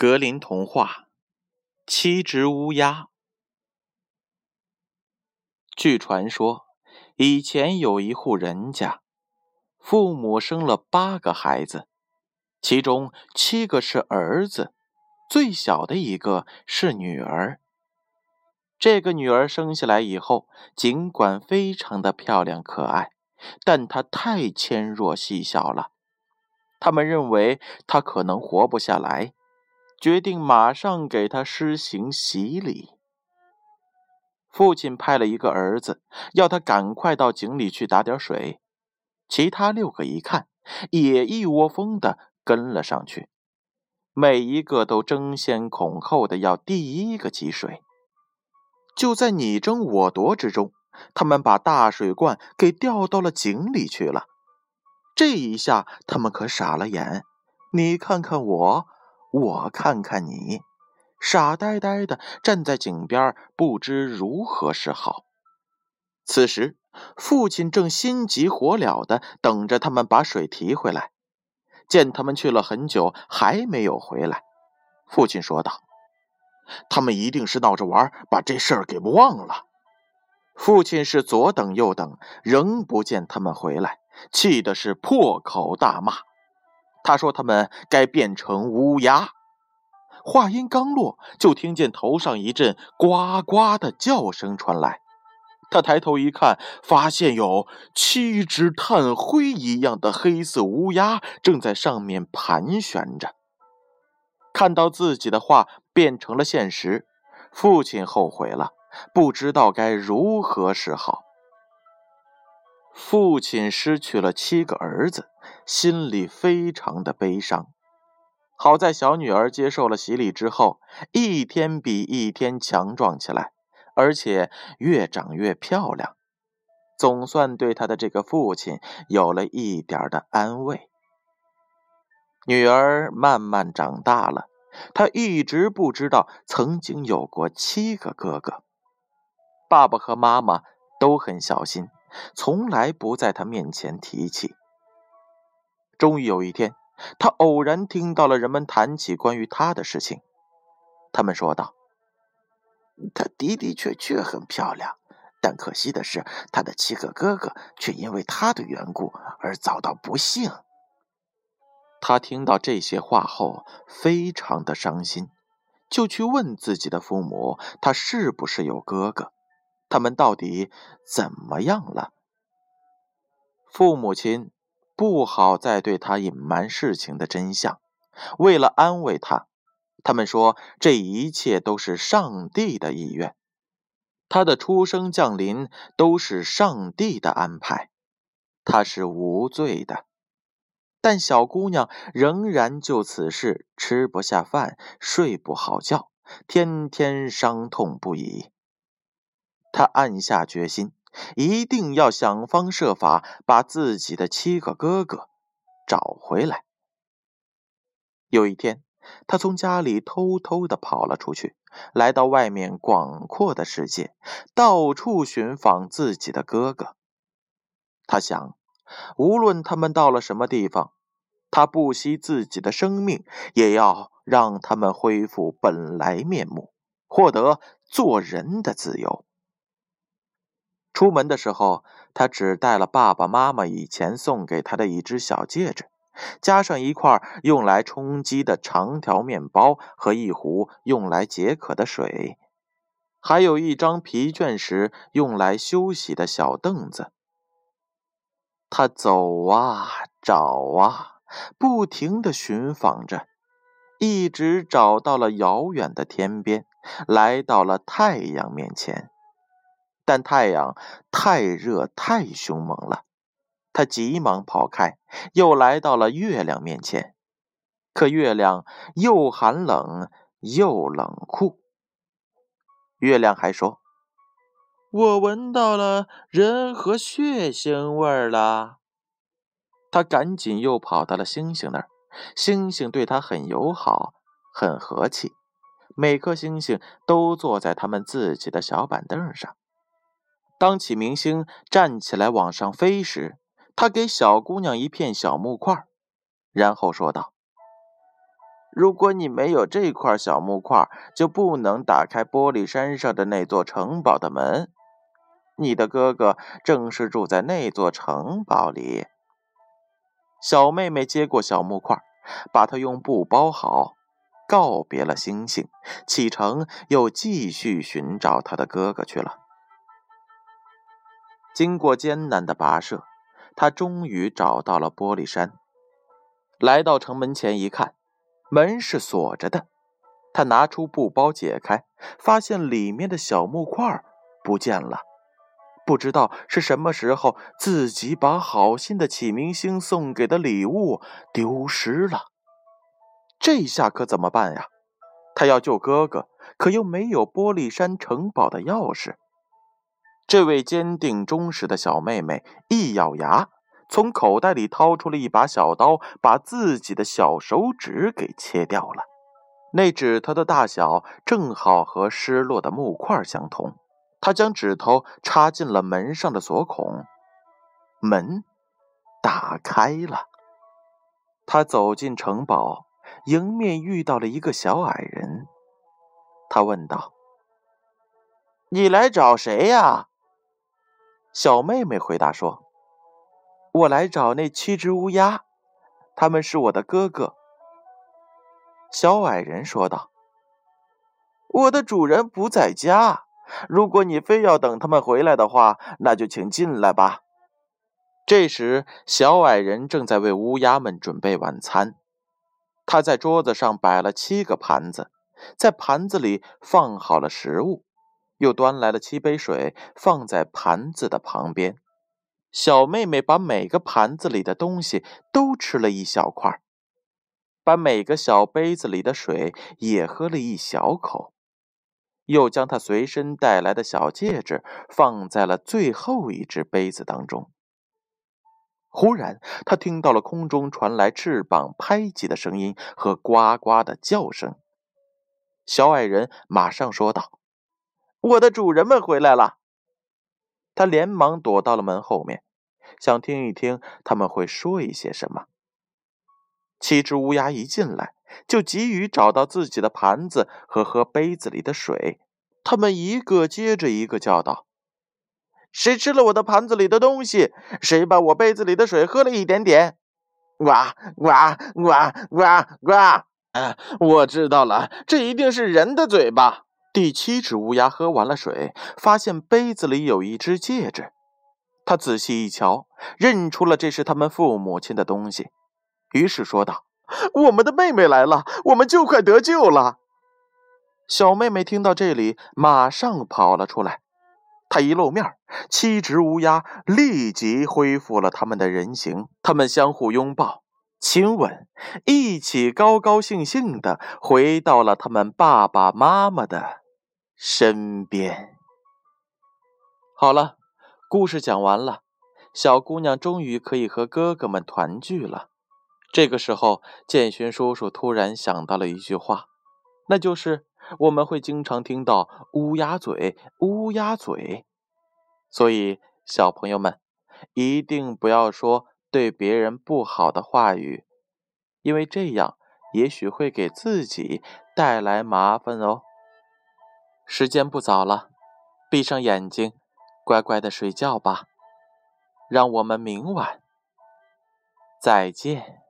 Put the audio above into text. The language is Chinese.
格林童话《七只乌鸦》。据传说，以前有一户人家，父母生了八个孩子，其中七个是儿子，最小的一个是女儿。这个女儿生下来以后，尽管非常的漂亮可爱，但她太纤弱细小了，他们认为她可能活不下来。决定马上给他施行洗礼。父亲派了一个儿子，要他赶快到井里去打点水。其他六个一看，也一窝蜂的跟了上去，每一个都争先恐后的要第一个汲水。就在你争我夺之中，他们把大水罐给掉到了井里去了。这一下，他们可傻了眼。你看看我。我看看你，傻呆呆的站在井边，不知如何是好。此时，父亲正心急火燎的等着他们把水提回来。见他们去了很久还没有回来，父亲说道：“他们一定是闹着玩，把这事儿给忘了。”父亲是左等右等，仍不见他们回来，气的是破口大骂。他说：“他们该变成乌鸦。”话音刚落，就听见头上一阵呱呱的叫声传来。他抬头一看，发现有七只炭灰一样的黑色乌鸦正在上面盘旋着。看到自己的话变成了现实，父亲后悔了，不知道该如何是好。父亲失去了七个儿子。心里非常的悲伤。好在小女儿接受了洗礼之后，一天比一天强壮起来，而且越长越漂亮，总算对她的这个父亲有了一点的安慰。女儿慢慢长大了，她一直不知道曾经有过七个哥哥。爸爸和妈妈都很小心，从来不在她面前提起。终于有一天，他偶然听到了人们谈起关于他的事情。他们说道：“她的的确确很漂亮，但可惜的是，她的七个哥哥却因为她的缘故而遭到不幸。”他听到这些话后，非常的伤心，就去问自己的父母：“他是不是有哥哥？他们到底怎么样了？”父母亲。不好再对他隐瞒事情的真相。为了安慰他，他们说这一切都是上帝的意愿，他的出生降临都是上帝的安排，他是无罪的。但小姑娘仍然就此事吃不下饭，睡不好觉，天天伤痛不已。她暗下决心。一定要想方设法把自己的七个哥哥找回来。有一天，他从家里偷偷的跑了出去，来到外面广阔的世界，到处寻访自己的哥哥。他想，无论他们到了什么地方，他不惜自己的生命，也要让他们恢复本来面目，获得做人的自由。出门的时候，他只带了爸爸妈妈以前送给他的一只小戒指，加上一块用来充饥的长条面包和一壶用来解渴的水，还有一张疲倦时用来休息的小凳子。他走啊，找啊，不停地寻访着，一直找到了遥远的天边，来到了太阳面前。但太阳太热太凶猛了，他急忙跑开，又来到了月亮面前。可月亮又寒冷又冷酷。月亮还说：“我闻到了人和血腥味儿了。”他赶紧又跑到了星星那儿，星星对他很友好，很和气。每颗星星都坐在他们自己的小板凳上。当启明星站起来往上飞时，他给小姑娘一片小木块，然后说道：“如果你没有这块小木块，就不能打开玻璃山上的那座城堡的门。你的哥哥正是住在那座城堡里。小妹妹接过小木块，把它用布包好，告别了星星，启程又继续寻找她的哥哥去了。经过艰难的跋涉，他终于找到了玻璃山。来到城门前一看。门是锁着的，他拿出布包解开，发现里面的小木块不见了。不知道是什么时候，自己把好心的启明星送给的礼物丢失了。这下可怎么办呀？他要救哥哥，可又没有玻璃山城堡的钥匙。这位坚定忠实的小妹妹一咬牙。从口袋里掏出了一把小刀，把自己的小手指给切掉了。那指头的大小正好和失落的木块相同。他将指头插进了门上的锁孔，门打开了。他走进城堡，迎面遇到了一个小矮人。他问道：“你来找谁呀？”小妹妹回答说。我来找那七只乌鸦，他们是我的哥哥。”小矮人说道。“我的主人不在家，如果你非要等他们回来的话，那就请进来吧。”这时，小矮人正在为乌鸦们准备晚餐。他在桌子上摆了七个盘子，在盘子里放好了食物，又端来了七杯水，放在盘子的旁边。小妹妹把每个盘子里的东西都吃了一小块，把每个小杯子里的水也喝了一小口，又将她随身带来的小戒指放在了最后一只杯子当中。忽然，她听到了空中传来翅膀拍击的声音和呱呱的叫声。小矮人马上说道：“我的主人们回来了。”他连忙躲到了门后面，想听一听他们会说一些什么。七只乌鸦一进来，就急于找到自己的盘子和喝杯子里的水。他们一个接着一个叫道：“谁吃了我的盘子里的东西？谁把我杯子里的水喝了一点点？”呱呱呱呱呱！啊，我知道了，这一定是人的嘴巴。第七只乌鸦喝完了水，发现杯子里有一只戒指。他仔细一瞧，认出了这是他们父母亲的东西，于是说道：“我们的妹妹来了，我们就快得救了。”小妹妹听到这里，马上跑了出来。她一露面，七只乌鸦立即恢复了他们的人形，他们相互拥抱。亲吻，一起高高兴兴的回到了他们爸爸妈妈的身边。好了，故事讲完了，小姑娘终于可以和哥哥们团聚了。这个时候，建勋叔叔突然想到了一句话，那就是我们会经常听到“乌鸦嘴，乌鸦嘴”，所以小朋友们一定不要说。对别人不好的话语，因为这样也许会给自己带来麻烦哦。时间不早了，闭上眼睛，乖乖的睡觉吧。让我们明晚再见。